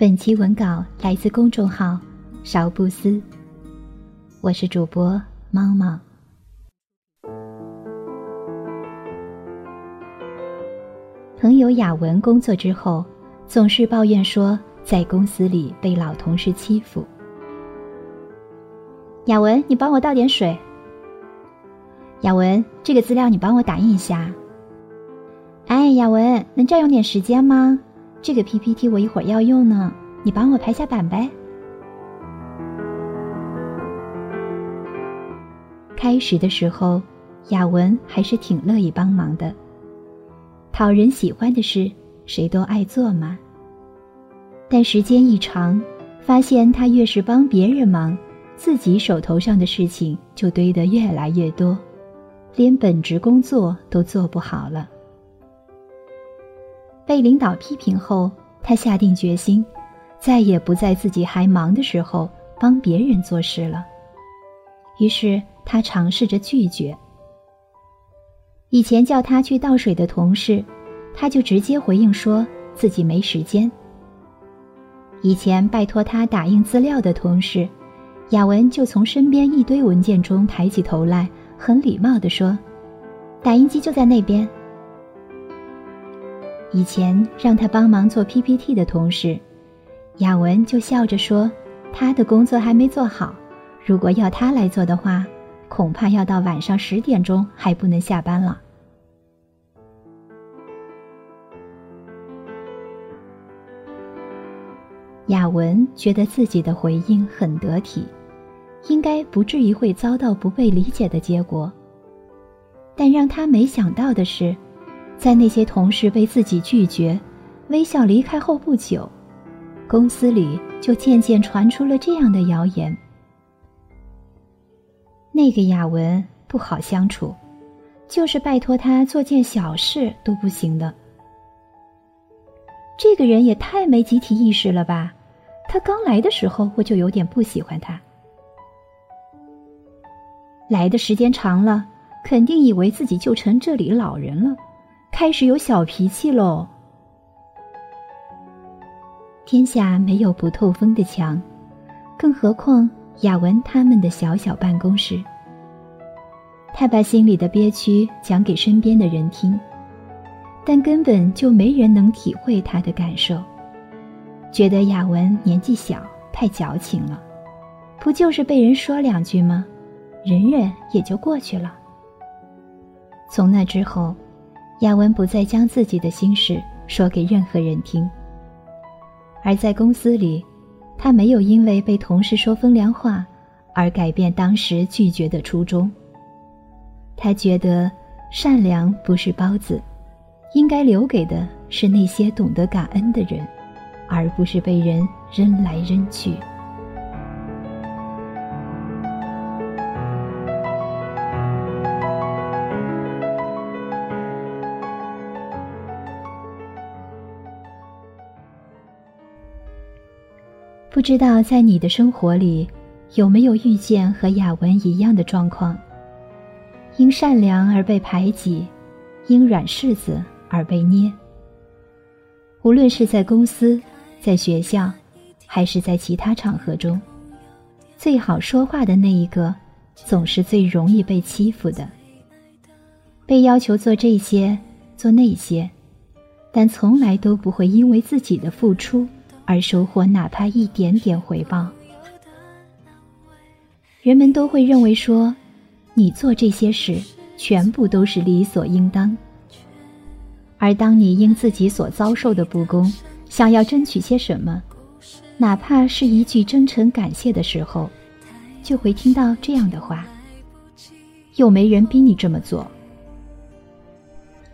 本期文稿来自公众号“勺不思”，我是主播猫猫。朋友雅文工作之后，总是抱怨说在公司里被老同事欺负。雅文，你帮我倒点水。雅文，这个资料你帮我打印一下。哎，雅文，能占用点时间吗？这个 PPT 我一会儿要用呢，你帮我排下版呗。开始的时候，雅文还是挺乐意帮忙的。讨人喜欢的事，谁都爱做嘛。但时间一长，发现他越是帮别人忙，自己手头上的事情就堆得越来越多，连本职工作都做不好了。被领导批评后，他下定决心，再也不在自己还忙的时候帮别人做事了。于是他尝试着拒绝。以前叫他去倒水的同事，他就直接回应说自己没时间。以前拜托他打印资料的同事，雅文就从身边一堆文件中抬起头来，很礼貌地说：“打印机就在那边。”以前让他帮忙做 PPT 的同事，雅文就笑着说：“他的工作还没做好，如果要他来做的话，恐怕要到晚上十点钟还不能下班了。”雅文觉得自己的回应很得体，应该不至于会遭到不被理解的结果。但让他没想到的是。在那些同事被自己拒绝、微笑离开后不久，公司里就渐渐传出了这样的谣言：那个雅文不好相处，就是拜托他做件小事都不行的。这个人也太没集体意识了吧！他刚来的时候我就有点不喜欢他，来的时间长了，肯定以为自己就成这里老人了。开始有小脾气喽。天下没有不透风的墙，更何况雅文他们的小小办公室。他把心里的憋屈讲给身边的人听，但根本就没人能体会他的感受，觉得雅文年纪小，太矫情了。不就是被人说两句吗？忍忍也就过去了。从那之后。雅文不再将自己的心事说给任何人听，而在公司里，他没有因为被同事说风凉话而改变当时拒绝的初衷。他觉得善良不是包子，应该留给的是那些懂得感恩的人，而不是被人扔来扔去。不知道在你的生活里，有没有遇见和雅文一样的状况？因善良而被排挤，因软柿子而被捏。无论是在公司、在学校，还是在其他场合中，最好说话的那一个，总是最容易被欺负的。被要求做这些，做那些，但从来都不会因为自己的付出。而收获哪怕一点点回报，人们都会认为说，你做这些事全部都是理所应当。而当你因自己所遭受的不公，想要争取些什么，哪怕是一句真诚感谢的时候，就会听到这样的话：“又没人逼你这么做。”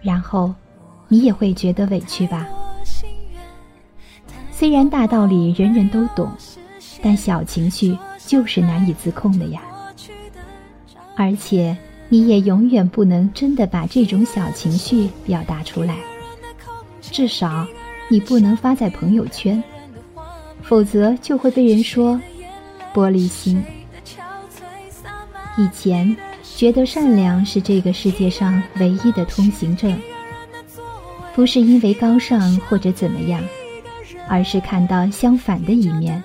然后，你也会觉得委屈吧。虽然大道理人人都懂，但小情绪就是难以自控的呀。而且，你也永远不能真的把这种小情绪表达出来，至少你不能发在朋友圈，否则就会被人说玻璃心。以前觉得善良是这个世界上唯一的通行证，不是因为高尚或者怎么样，而是看到相反的一面。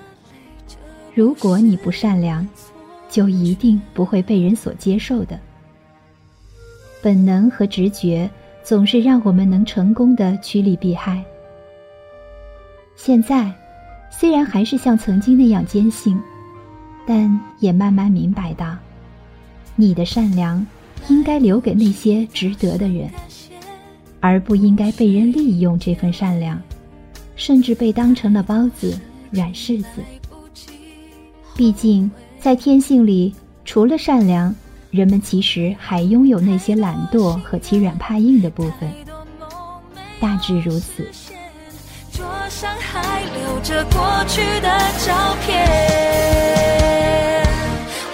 如果你不善良，就一定不会被人所接受的。本能和直觉总是让我们能成功的趋利避害。现在，虽然还是像曾经那样坚信，但也慢慢明白到。你的善良，应该留给那些值得的人，而不应该被人利用这份善良，甚至被当成了包子、软柿子。毕竟，在天性里，除了善良，人们其实还拥有那些懒惰和欺软怕硬的部分。大致如此。桌上还留着过去的照片，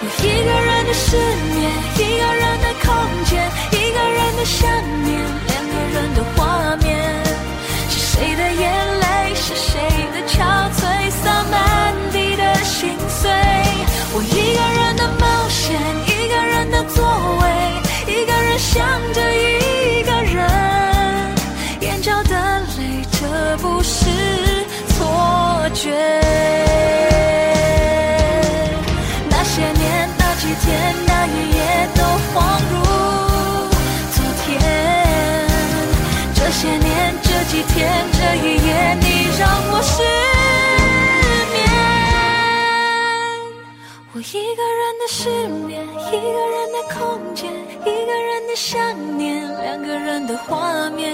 我一个人的失眠，一个人的空间，一个人的想念，不是错觉。那些年、那几天、那一夜都恍如昨天，这些年这几天这一夜，你让我失眠。我一个人的失眠，一个人的空间，一个人的想念，两个人的画面，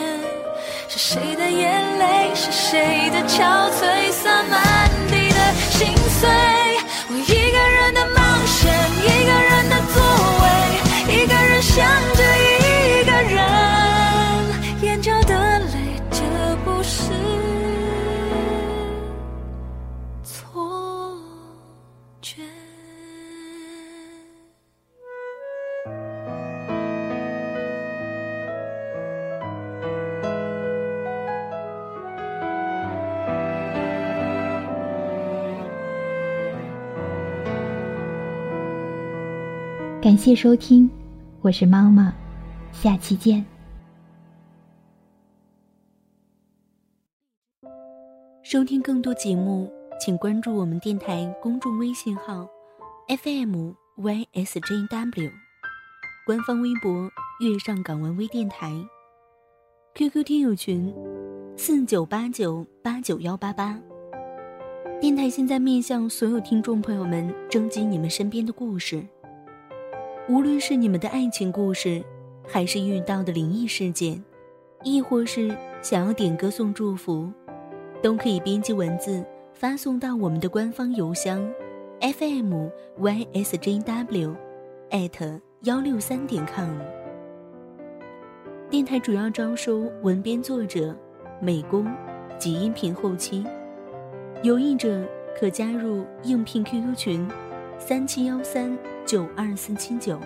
谁的眼泪，是谁的憔悴，洒满地的心碎。我一个人的冒险，一个人的座位，一个人想着一个人，眼角的泪，这不是错觉。感谢收听，我是妈妈，下期见。收听更多节目，请关注我们电台公众微信号 FM YSJW，官方微博月上港湾微电台，QQ 听友群四九八九八九幺八八。电台现在面向所有听众朋友们征集你们身边的故事。无论是你们的爱情故事，还是遇到的灵异事件，亦或是想要点歌送祝福，都可以编辑文字发送到我们的官方邮箱 fm ysjw at 幺六三点 com。电台主要招收文编作者、美工及音频后期，有意者可加入应聘 QQ 群。三七幺三九二四七九。